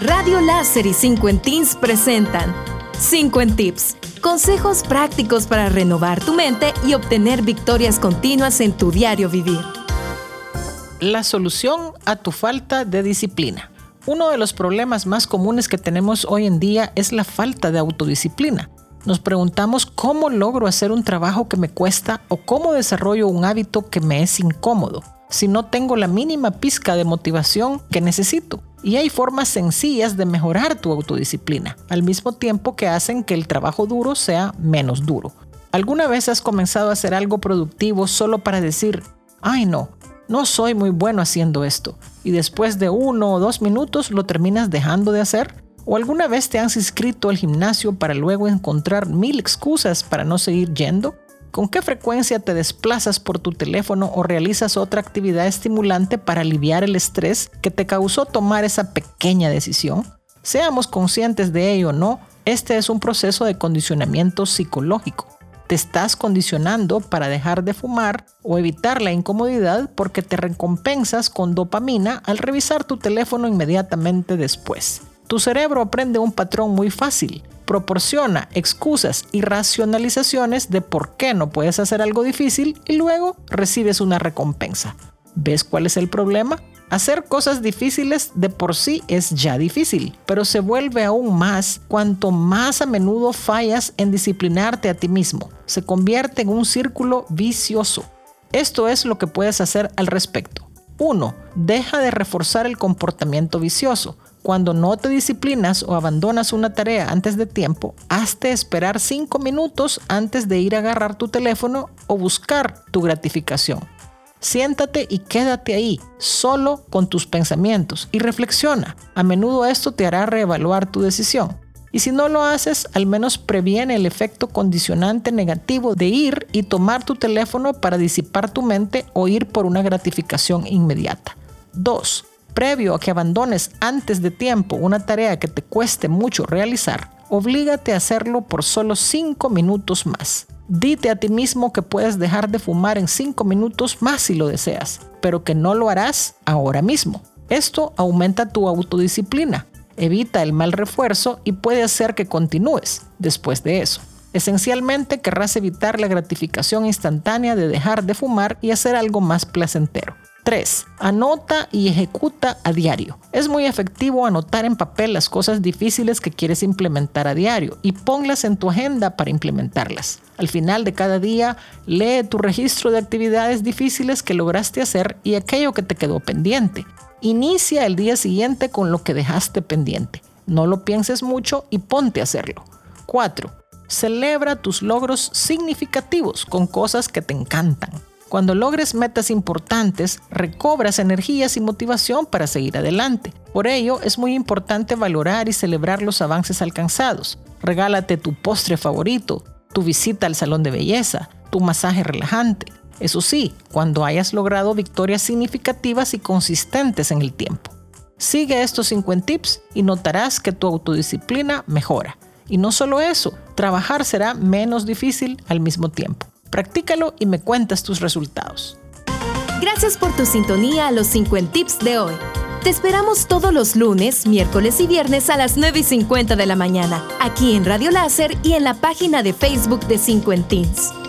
Radio Láser y 5 Teens presentan 5 Tips. Consejos prácticos para renovar tu mente y obtener victorias continuas en tu diario vivir. La solución a tu falta de disciplina. Uno de los problemas más comunes que tenemos hoy en día es la falta de autodisciplina. Nos preguntamos cómo logro hacer un trabajo que me cuesta o cómo desarrollo un hábito que me es incómodo si no tengo la mínima pizca de motivación que necesito. Y hay formas sencillas de mejorar tu autodisciplina, al mismo tiempo que hacen que el trabajo duro sea menos duro. ¿Alguna vez has comenzado a hacer algo productivo solo para decir, ay no, no soy muy bueno haciendo esto, y después de uno o dos minutos lo terminas dejando de hacer? ¿O alguna vez te has inscrito al gimnasio para luego encontrar mil excusas para no seguir yendo? ¿Con qué frecuencia te desplazas por tu teléfono o realizas otra actividad estimulante para aliviar el estrés que te causó tomar esa pequeña decisión? Seamos conscientes de ello o no, este es un proceso de condicionamiento psicológico. Te estás condicionando para dejar de fumar o evitar la incomodidad porque te recompensas con dopamina al revisar tu teléfono inmediatamente después. Tu cerebro aprende un patrón muy fácil proporciona excusas y racionalizaciones de por qué no puedes hacer algo difícil y luego recibes una recompensa. ¿Ves cuál es el problema? Hacer cosas difíciles de por sí es ya difícil, pero se vuelve aún más cuanto más a menudo fallas en disciplinarte a ti mismo. Se convierte en un círculo vicioso. Esto es lo que puedes hacer al respecto. 1. Deja de reforzar el comportamiento vicioso. Cuando no te disciplinas o abandonas una tarea antes de tiempo, hazte esperar 5 minutos antes de ir a agarrar tu teléfono o buscar tu gratificación. Siéntate y quédate ahí, solo con tus pensamientos, y reflexiona. A menudo esto te hará reevaluar tu decisión. Y si no lo haces, al menos previene el efecto condicionante negativo de ir y tomar tu teléfono para disipar tu mente o ir por una gratificación inmediata. 2 previo a que abandones antes de tiempo una tarea que te cueste mucho realizar, oblígate a hacerlo por solo 5 minutos más. Dite a ti mismo que puedes dejar de fumar en 5 minutos más si lo deseas, pero que no lo harás ahora mismo. Esto aumenta tu autodisciplina, evita el mal refuerzo y puede hacer que continúes después de eso. Esencialmente querrás evitar la gratificación instantánea de dejar de fumar y hacer algo más placentero. 3. Anota y ejecuta a diario. Es muy efectivo anotar en papel las cosas difíciles que quieres implementar a diario y ponlas en tu agenda para implementarlas. Al final de cada día, lee tu registro de actividades difíciles que lograste hacer y aquello que te quedó pendiente. Inicia el día siguiente con lo que dejaste pendiente. No lo pienses mucho y ponte a hacerlo. 4. Celebra tus logros significativos con cosas que te encantan. Cuando logres metas importantes, recobras energías y motivación para seguir adelante. Por ello, es muy importante valorar y celebrar los avances alcanzados. Regálate tu postre favorito, tu visita al salón de belleza, tu masaje relajante. Eso sí, cuando hayas logrado victorias significativas y consistentes en el tiempo. Sigue estos 50 tips y notarás que tu autodisciplina mejora. Y no solo eso, trabajar será menos difícil al mismo tiempo. Practícalo y me cuentas tus resultados. Gracias por tu sintonía a los 50 tips de hoy. Te esperamos todos los lunes, miércoles y viernes a las 9 y 50 de la mañana, aquí en Radio Láser y en la página de Facebook de 50 Teens.